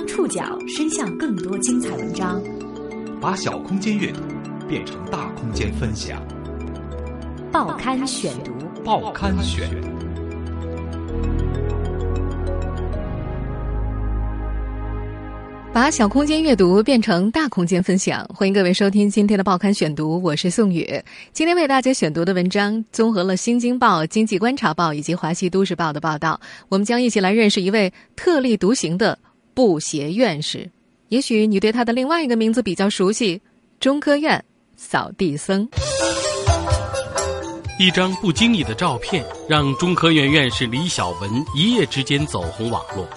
将触角伸向更多精彩文章，把小空间阅读变成大空间分享。报刊选读，报刊选。把小空间阅读变成大空间分享，欢迎各位收听今天的报刊选读，我是宋宇。今天为大家选读的文章综合了《新京报》《经济观察报》以及《华西都市报》的报道，我们将一起来认识一位特立独行的布鞋院士。也许你对他的另外一个名字比较熟悉——中科院扫地僧。一张不经意的照片，让中科院院士李小文一夜之间走红网络。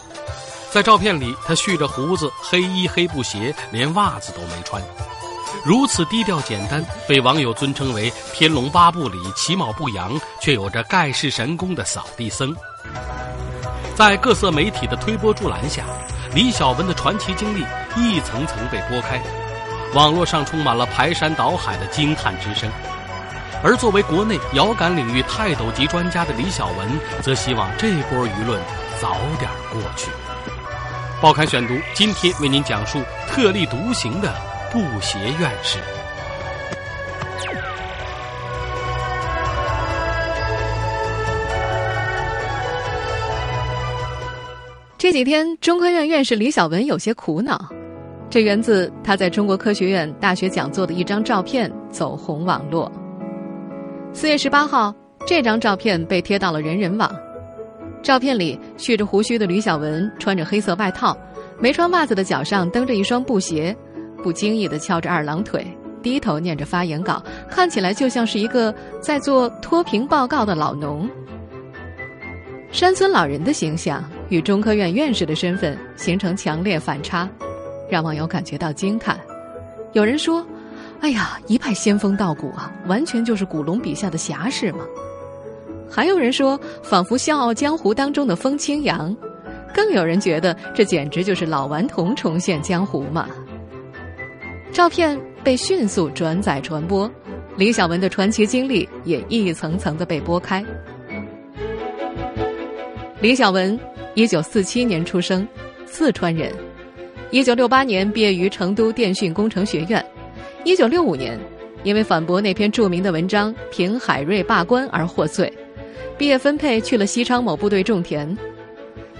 在照片里，他蓄着胡子，黑衣黑布鞋，连袜子都没穿，如此低调简单，被网友尊称为《天龙八部》里其貌不扬却有着盖世神功的扫地僧。在各色媒体的推波助澜下，李小文的传奇经历一层层被拨开，网络上充满了排山倒海的惊叹之声。而作为国内遥感领域泰斗级专家的李小文，则希望这波舆论早点过去。报刊选读，今天为您讲述特立独行的布鞋院士。这几天，中科院院士李小文有些苦恼，这源自他在中国科学院大学讲座的一张照片走红网络。四月十八号，这张照片被贴到了人人网。照片里，蓄着胡须的李小文穿着黑色外套，没穿袜子的脚上蹬着一双布鞋，不经意地翘着二郎腿，低头念着发言稿，看起来就像是一个在做脱贫报告的老农。山村老人的形象与中科院院士的身份形成强烈反差，让网友感觉到惊叹。有人说：“哎呀，一派仙风道骨啊，完全就是古龙笔下的侠士嘛。”还有人说，仿佛《笑傲江湖》当中的风清扬，更有人觉得这简直就是老顽童重现江湖嘛。照片被迅速转载传播，李小文的传奇经历也一层层的被剥开。李小文，一九四七年出生，四川人，一九六八年毕业于成都电讯工程学院，一九六五年因为反驳那篇著名的文章《评海瑞罢官》而获罪。毕业分配去了西昌某部队种田。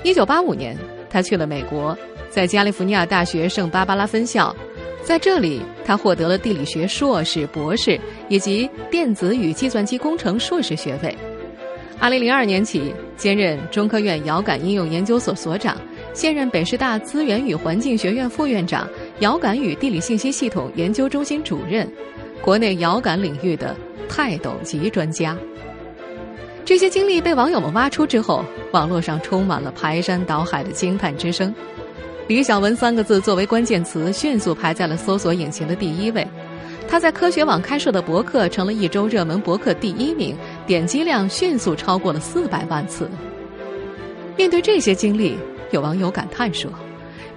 一九八五年，他去了美国，在加利福尼亚大学圣巴巴拉分校，在这里他获得了地理学硕士、博士以及电子与计算机工程硕士学位。二零零二年起，兼任中科院遥感应用研究所所长，现任北师大资源与环境学院副院长、遥感与地理信息系统研究中心主任，国内遥感领域的泰斗级专家。这些经历被网友们挖出之后，网络上充满了排山倒海的惊叹之声。李小文三个字作为关键词，迅速排在了搜索引擎的第一位。他在科学网开设的博客成了一周热门博客第一名，点击量迅速超过了四百万次。面对这些经历，有网友感叹说：“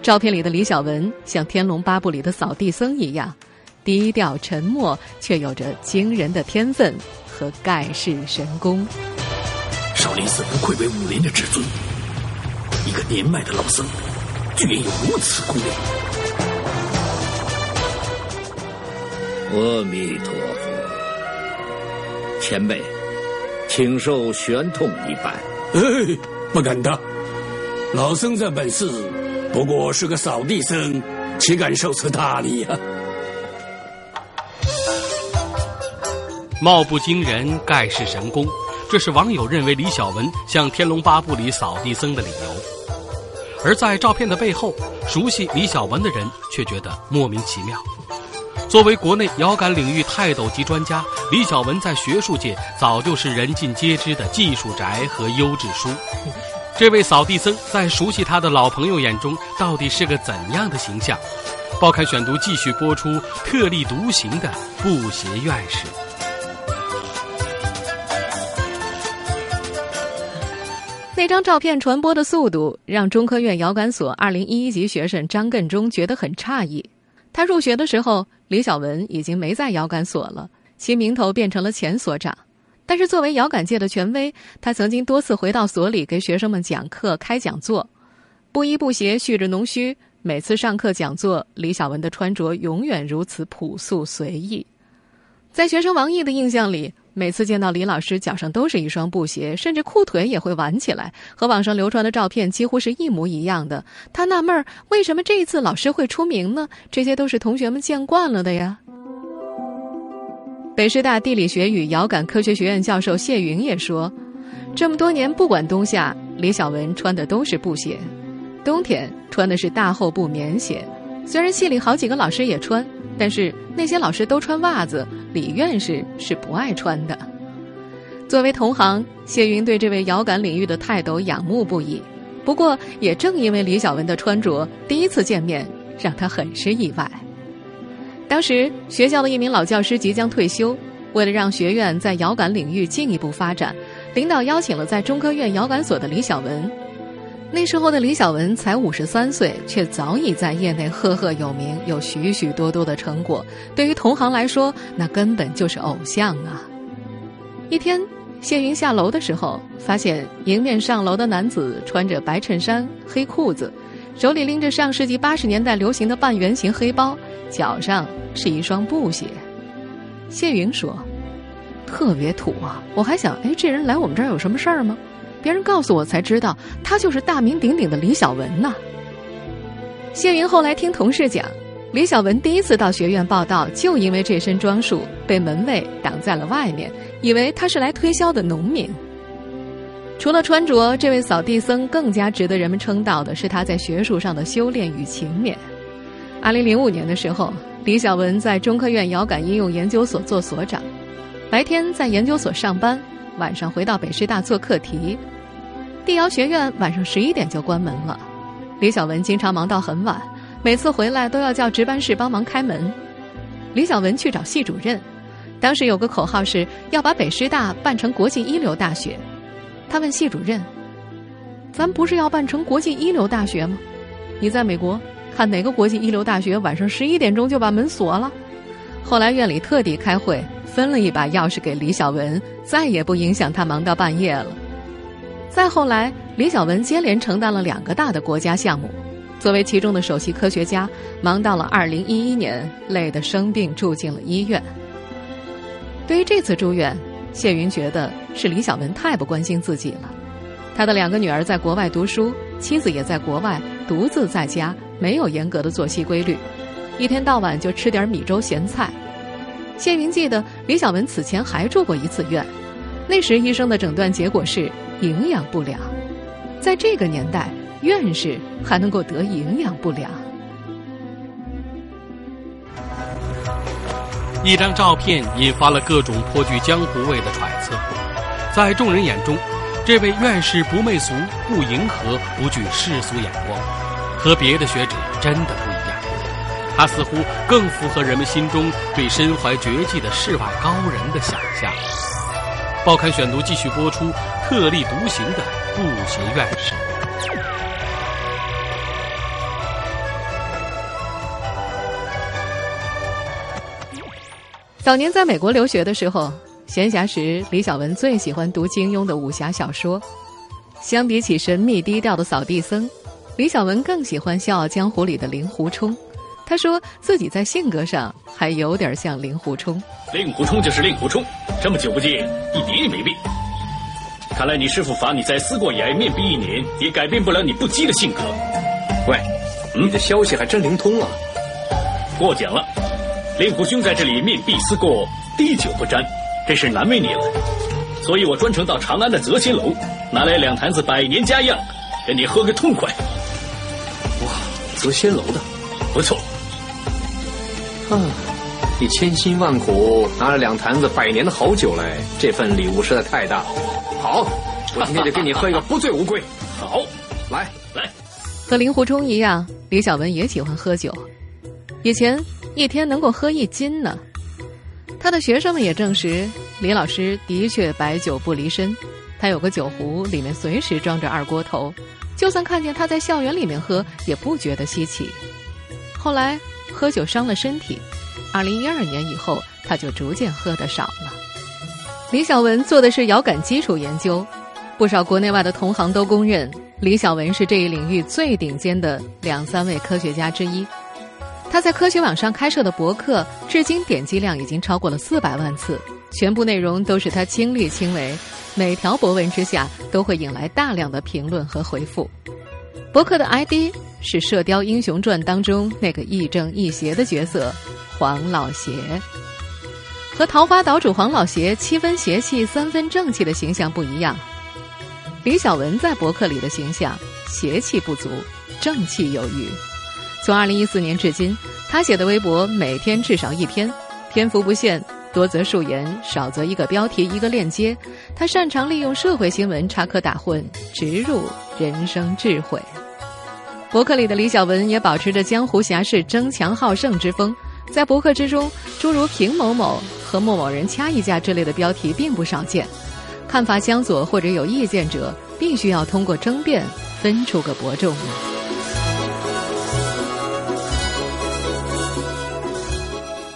照片里的李小文像《天龙八部》里的扫地僧一样，低调沉默，却有着惊人的天分和盖世神功。”少林寺不愧为武林的至尊，一个年迈的老僧，居然有如此功力。阿弥陀佛，前辈，请受玄通一拜。哎，不敢当，老僧这本事不过是个扫地僧，岂敢受此大礼啊？貌不惊人，盖世神功。这是网友认为李小文像《天龙八部》里扫地僧的理由，而在照片的背后，熟悉李小文的人却觉得莫名其妙。作为国内遥感领域泰斗级专家，李小文在学术界早就是人尽皆知的技术宅和优质书。这位扫地僧在熟悉他的老朋友眼中，到底是个怎样的形象？报刊选读继续播出特立独行的布鞋院士。那张照片传播的速度，让中科院遥感所二零一一级学生张艮中觉得很诧异。他入学的时候，李小文已经没在遥感所了，其名头变成了前所长。但是作为遥感界的权威，他曾经多次回到所里给学生们讲课、开讲座。不衣不鞋、蓄着浓须，每次上课讲座，李小文的穿着永远如此朴素随意。在学生王毅的印象里，每次见到李老师，脚上都是一双布鞋，甚至裤腿也会挽起来，和网上流传的照片几乎是一模一样的。他纳闷儿，为什么这一次老师会出名呢？这些都是同学们见惯了的呀。北师大地理学与遥感科学学院教授谢云也说，这么多年不管冬夏，李小文穿的都是布鞋。冬天穿的是大厚布棉鞋，虽然系里好几个老师也穿，但是那些老师都穿袜子，李院士是不爱穿的。作为同行，谢云对这位遥感领域的泰斗仰慕不已。不过，也正因为李小文的穿着，第一次见面让他很是意外。当时学校的一名老教师即将退休，为了让学院在遥感领域进一步发展，领导邀请了在中科院遥感所的李小文。那时候的李小文才五十三岁，却早已在业内赫赫有名，有许许多多的成果。对于同行来说，那根本就是偶像啊！一天，谢云下楼的时候，发现迎面上楼的男子穿着白衬衫、黑裤子，手里拎着上世纪八十年代流行的半圆形黑包，脚上是一双布鞋。谢云说：“特别土啊！”我还想，哎，这人来我们这儿有什么事儿吗？别人告诉我才知道，他就是大名鼎鼎的李小文呐。谢云后来听同事讲，李小文第一次到学院报道，就因为这身装束被门卫挡在了外面，以为他是来推销的农民。除了穿着，这位扫地僧更加值得人们称道的是他在学术上的修炼与勤勉。二零零五年的时候，李小文在中科院遥感应用研究所做所长，白天在研究所上班，晚上回到北师大做课题。地遥学院晚上十一点就关门了，李小文经常忙到很晚，每次回来都要叫值班室帮忙开门。李小文去找系主任，当时有个口号是要把北师大办成国际一流大学。他问系主任：“咱不是要办成国际一流大学吗？你在美国看哪个国际一流大学晚上十一点钟就把门锁了？”后来院里特地开会，分了一把钥匙给李小文，再也不影响他忙到半夜了。再后来，李小文接连承担了两个大的国家项目，作为其中的首席科学家，忙到了二零一一年，累得生病住进了医院。对于这次住院，谢云觉得是李小文太不关心自己了。他的两个女儿在国外读书，妻子也在国外，独自在家，没有严格的作息规律，一天到晚就吃点米粥咸菜。谢云记得李小文此前还住过一次院，那时医生的诊断结果是。营养不良，在这个年代，院士还能够得营养不良。一张照片引发了各种颇具江湖味的揣测。在众人眼中，这位院士不媚俗、不迎合、不惧世俗眼光，和别的学者真的不一样。他似乎更符合人们心中对身怀绝技的世外高人的想象。报刊选读继续播出。特立独行的布鞋院士。早年在美国留学的时候，闲暇时李小文最喜欢读金庸的武侠小说。相比起神秘低调的扫地僧，李小文更喜欢《笑傲江湖》里的令狐冲。他说自己在性格上还有点像令狐冲。令狐冲就是令狐冲，这么久不见，一点也没变。看来你师傅罚你在思过崖面壁一年，也改变不了你不羁的性格。喂，你的消息还真灵通啊！过奖了，令狐兄在这里面壁思过，滴酒不沾，这是难为你了。所以我专程到长安的泽仙楼，拿来两坛子百年佳酿，跟你喝个痛快。哇，泽仙楼的，不错。啊，你千辛万苦拿了两坛子百年的好酒来，这份礼物实在太大了。好，我今天就给你喝一个不醉无归。好，来来，和令狐冲一样，李小文也喜欢喝酒，以前一天能够喝一斤呢。他的学生们也证实，李老师的确白酒不离身，他有个酒壶，里面随时装着二锅头，就算看见他在校园里面喝，也不觉得稀奇。后来喝酒伤了身体，二零一二年以后，他就逐渐喝的少了。李小文做的是遥感基础研究，不少国内外的同行都公认，李小文是这一领域最顶尖的两三位科学家之一。他在科学网上开设的博客，至今点击量已经超过了四百万次，全部内容都是他亲力亲为，每条博文之下都会引来大量的评论和回复。博客的 ID 是《射雕英雄传》当中那个亦正亦邪的角色黄老邪。和桃花岛主黄老邪七分邪气三分正气的形象不一样，李小文在博客里的形象邪气不足，正气有余。从二零一四年至今，他写的微博每天至少一篇，篇幅不限，多则数言，少则一个标题一个链接。他擅长利用社会新闻插科打诨，植入人生智慧。博客里的李小文也保持着江湖侠士争强好胜之风。在博客之中，诸如“平某某”和“莫某人掐一架”之类的标题并不少见。看法相左或者有意见者，必须要通过争辩分出个伯仲。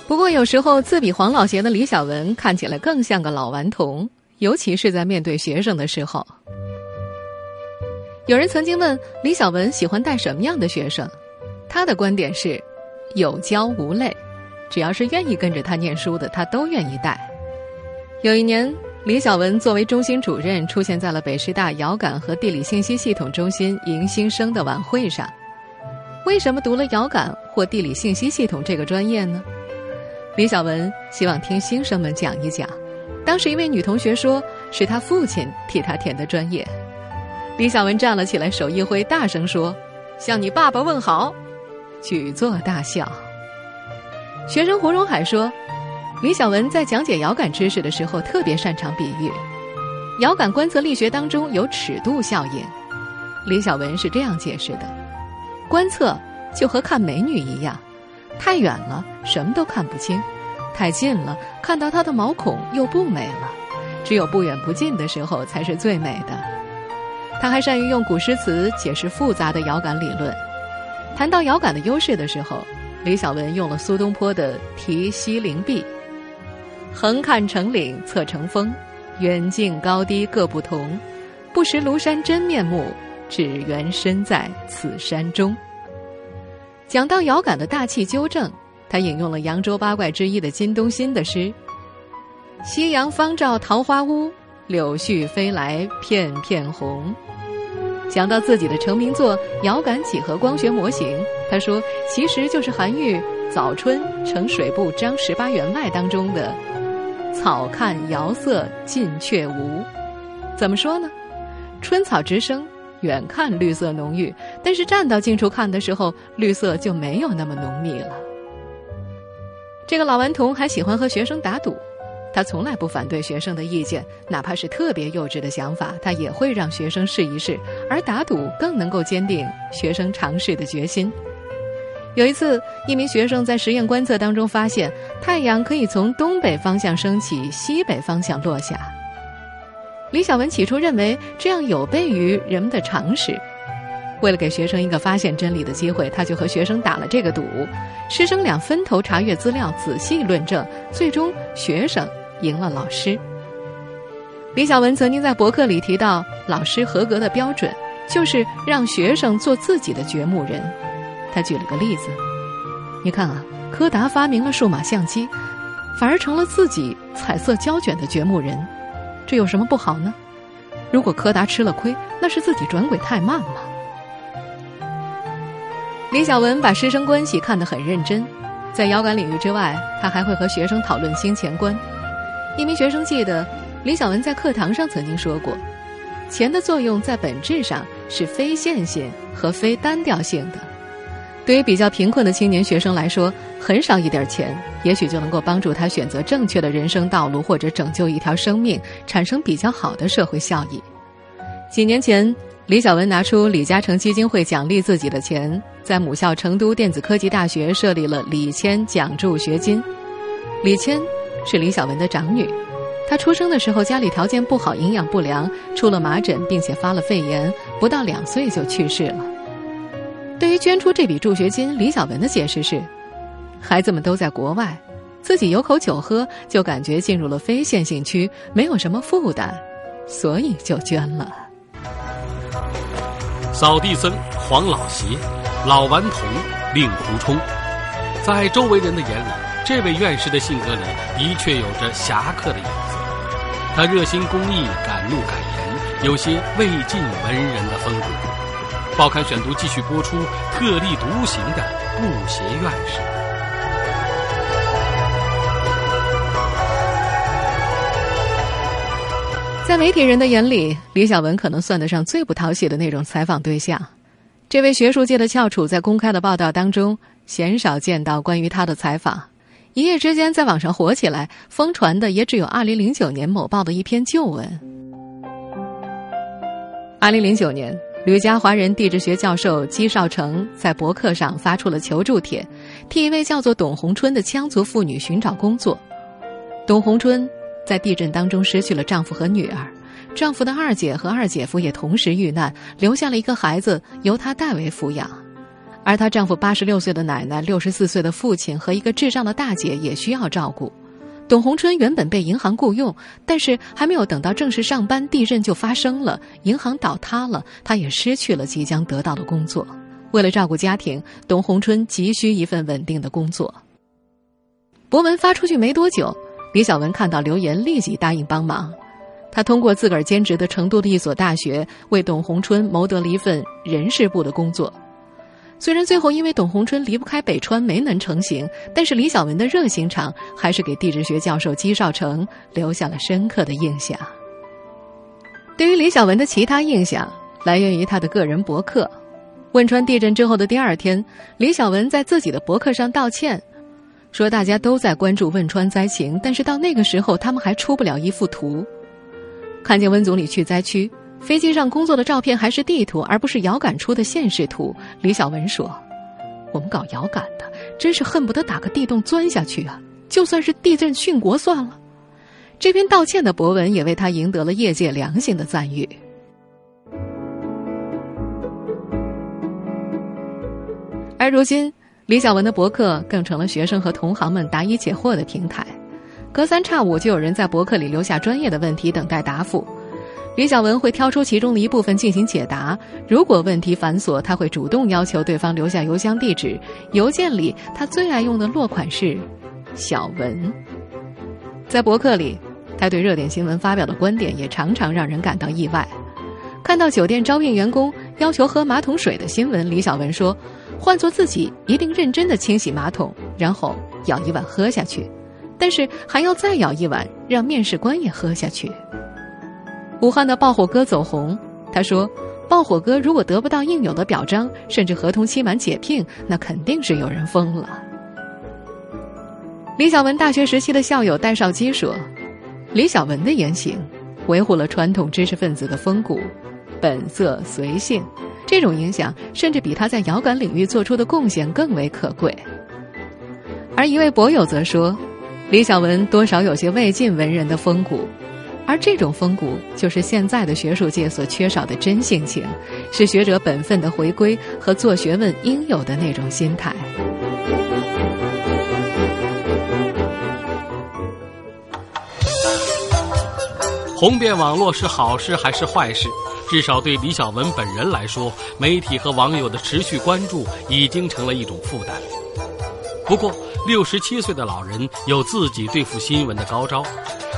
不过，有时候自比黄老邪的李小文看起来更像个老顽童，尤其是在面对学生的时候。有人曾经问李小文喜欢带什么样的学生，他的观点是。有教无类，只要是愿意跟着他念书的，他都愿意带。有一年，李小文作为中心主任出现在了北师大遥感和地理信息系统中心迎新生的晚会上。为什么读了遥感或地理信息系统这个专业呢？李小文希望听新生们讲一讲。当时一位女同学说是他父亲替他填的专业。李小文站了起来，手一挥，大声说：“向你爸爸问好。”举座大笑。学生胡荣海说：“李小文在讲解遥感知识的时候，特别擅长比喻。遥感观测力学当中有尺度效应。李小文是这样解释的：观测就和看美女一样，太远了什么都看不清，太近了看到她的毛孔又不美了。只有不远不近的时候才是最美的。他还善于用古诗词解释复杂的遥感理论。”谈到遥感的优势的时候，李小文用了苏东坡的“题西陵壁”，横看成岭侧成峰，远近高低各不同，不识庐山真面目，只缘身在此山中。讲到遥感的大气纠正，他引用了扬州八怪之一的金东新的诗：“夕阳方照桃花坞，柳絮飞来片片红。”讲到自己的成名作《遥感几何光学模型》，他说：“其实就是韩愈《早春呈水部张十八员外》当中的‘草看遥色近却无’。怎么说呢？春草直生，远看绿色浓郁，但是站到近处看的时候，绿色就没有那么浓密了。”这个老顽童还喜欢和学生打赌。他从来不反对学生的意见，哪怕是特别幼稚的想法，他也会让学生试一试。而打赌更能够坚定学生尝试的决心。有一次，一名学生在实验观测当中发现，太阳可以从东北方向升起，西北方向落下。李小文起初认为这样有悖于人们的常识，为了给学生一个发现真理的机会，他就和学生打了这个赌。师生俩分头查阅资料，仔细论证，最终学生。赢了老师。李小文曾经在博客里提到，老师合格的标准就是让学生做自己的掘墓人。他举了个例子，你看啊，柯达发明了数码相机，反而成了自己彩色胶卷的掘墓人，这有什么不好呢？如果柯达吃了亏，那是自己转轨太慢了？李小文把师生关系看得很认真，在遥感领域之外，他还会和学生讨论金钱观。一名学生记得，李小文在课堂上曾经说过：“钱的作用在本质上是非线性和非单调性的。对于比较贫困的青年学生来说，很少一点钱，也许就能够帮助他选择正确的人生道路，或者拯救一条生命，产生比较好的社会效益。”几年前，李小文拿出李嘉诚基金会奖励自己的钱，在母校成都电子科技大学设立了李谦奖助学金。李谦。是李小文的长女，她出生的时候家里条件不好，营养不良，出了麻疹，并且发了肺炎，不到两岁就去世了。对于捐出这笔助学金，李小文的解释是：孩子们都在国外，自己有口酒喝就感觉进入了非线性区，没有什么负担，所以就捐了。扫地僧黄老邪、老顽童令狐冲，在周围人的眼里，这位院士的性格里的确有着侠客的影子。他热心公益，敢怒敢言，有些魏晋文人的风骨。报刊选读继续播出特立独行的布鞋院士。在媒体人的眼里，李小文可能算得上最不讨喜的那种采访对象。这位学术界的翘楚，在公开的报道当中，鲜少见到关于他的采访。一夜之间在网上火起来，疯传的也只有2009年某报的一篇旧文。2009年，吕家华人地质学教授姬少成在博客上发出了求助帖，替一位叫做董红春的羌族妇女寻找工作。董红春在地震当中失去了丈夫和女儿，丈夫的二姐和二姐夫也同时遇难，留下了一个孩子由她代为抚养。而她丈夫八十六岁的奶奶、六十四岁的父亲和一个智障的大姐也需要照顾。董红春原本被银行雇佣，但是还没有等到正式上班，地震就发生了，银行倒塌了，她也失去了即将得到的工作。为了照顾家庭，董红春急需一份稳定的工作。博文发出去没多久，李小文看到留言，立即答应帮忙。他通过自个儿兼职的成都的一所大学，为董红春谋得了一份人事部的工作。虽然最后因为董洪春离不开北川没能成行，但是李小文的热心肠还是给地质学教授姬少成留下了深刻的印象。对于李小文的其他印象，来源于他的个人博客。汶川地震之后的第二天，李小文在自己的博客上道歉，说大家都在关注汶川灾情，但是到那个时候他们还出不了一幅图。看见温总理去灾区。飞机上工作的照片还是地图，而不是遥感出的现实图。李小文说：“我们搞遥感的，真是恨不得打个地洞钻下去啊！就算是地震殉国算了。”这篇道歉的博文也为他赢得了业界良心的赞誉。而如今，李小文的博客更成了学生和同行们答疑解惑的平台，隔三差五就有人在博客里留下专业的问题，等待答复。李小文会挑出其中的一部分进行解答。如果问题繁琐，他会主动要求对方留下邮箱地址。邮件里他最爱用的落款是“小文”。在博客里，他对热点新闻发表的观点也常常让人感到意外。看到酒店招聘员工要求喝马桶水的新闻，李小文说：“换做自己，一定认真的清洗马桶，然后舀一碗喝下去，但是还要再舀一碗，让面试官也喝下去。”武汉的爆火哥走红，他说：“爆火哥如果得不到应有的表彰，甚至合同期满解聘，那肯定是有人疯了。”李小文大学时期的校友戴少基说：“李小文的言行维护了传统知识分子的风骨，本色随性，这种影响甚至比他在遥感领域做出的贡献更为可贵。”而一位博友则说：“李小文多少有些魏晋文人的风骨。”而这种风骨，就是现在的学术界所缺少的真性情，是学者本分的回归和做学问应有的那种心态。红遍网络是好事还是坏事？至少对李小文本人来说，媒体和网友的持续关注已经成了一种负担。不过，六十七岁的老人有自己对付新闻的高招。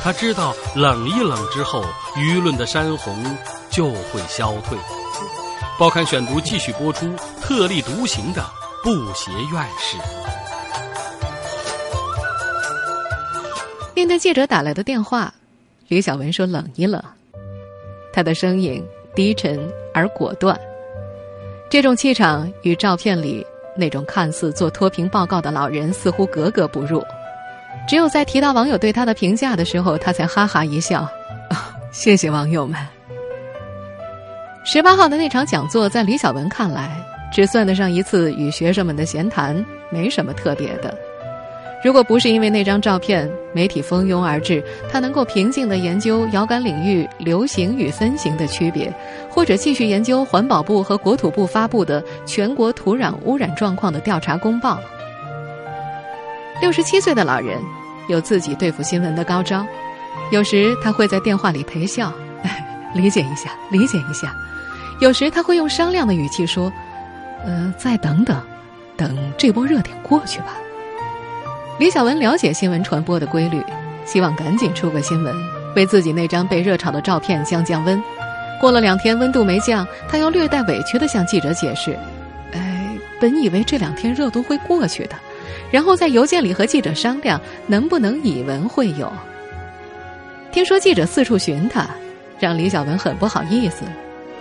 他知道冷一冷之后，舆论的山洪就会消退。报刊选读继续播出特立独行的布鞋院士。面对记者打来的电话，李小文说：“冷一冷。”他的声音低沉而果断，这种气场与照片里那种看似做脱贫报告的老人似乎格格不入。只有在提到网友对他的评价的时候，他才哈哈一笑。谢谢网友们。十八号的那场讲座，在李小文看来，只算得上一次与学生们的闲谈，没什么特别的。如果不是因为那张照片，媒体蜂拥而至，他能够平静的研究遥感领域流行与分型的区别，或者继续研究环保部和国土部发布的全国土壤污染状况的调查公报。六十七岁的老人有自己对付新闻的高招，有时他会在电话里陪笑，理解一下，理解一下；有时他会用商量的语气说：“呃，再等等，等这波热点过去吧。”李小文了解新闻传播的规律，希望赶紧出个新闻，为自己那张被热炒的照片降降温。过了两天，温度没降，他又略带委屈地向记者解释：“哎，本以为这两天热度会过去的，然后在邮件里和记者商量能不能以文会友。”听说记者四处寻他，让李小文很不好意思。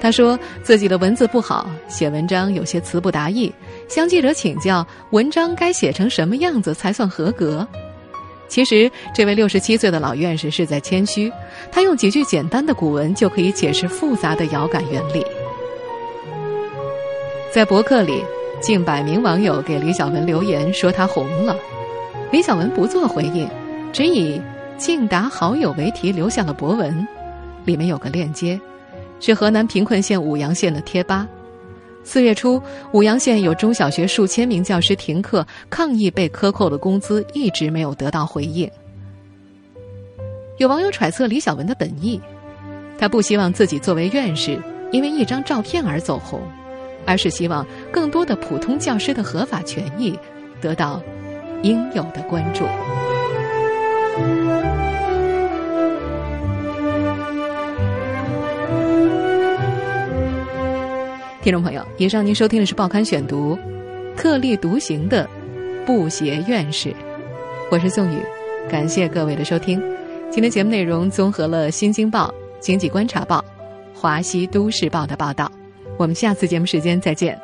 他说自己的文字不好，写文章有些词不达意，向记者请教文章该写成什么样子才算合格。其实，这位六十七岁的老院士是在谦虚，他用几句简单的古文就可以解释复杂的遥感原理。在博客里，近百名网友给李小文留言说他红了，李小文不做回应，只以“敬达好友”为题留下了博文，里面有个链接。是河南贫困县舞阳县的贴吧。四月初，舞阳县有中小学数千名教师停课，抗议被克扣的工资一直没有得到回应。有网友揣测李小文的本意，他不希望自己作为院士因为一张照片而走红，而是希望更多的普通教师的合法权益得到应有的关注。听众朋友，以上您收听的是《报刊选读》，特立独行的布鞋院士，我是宋宇，感谢各位的收听。今天节目内容综合了《新京报》《经济观察报》《华西都市报》的报道。我们下次节目时间再见。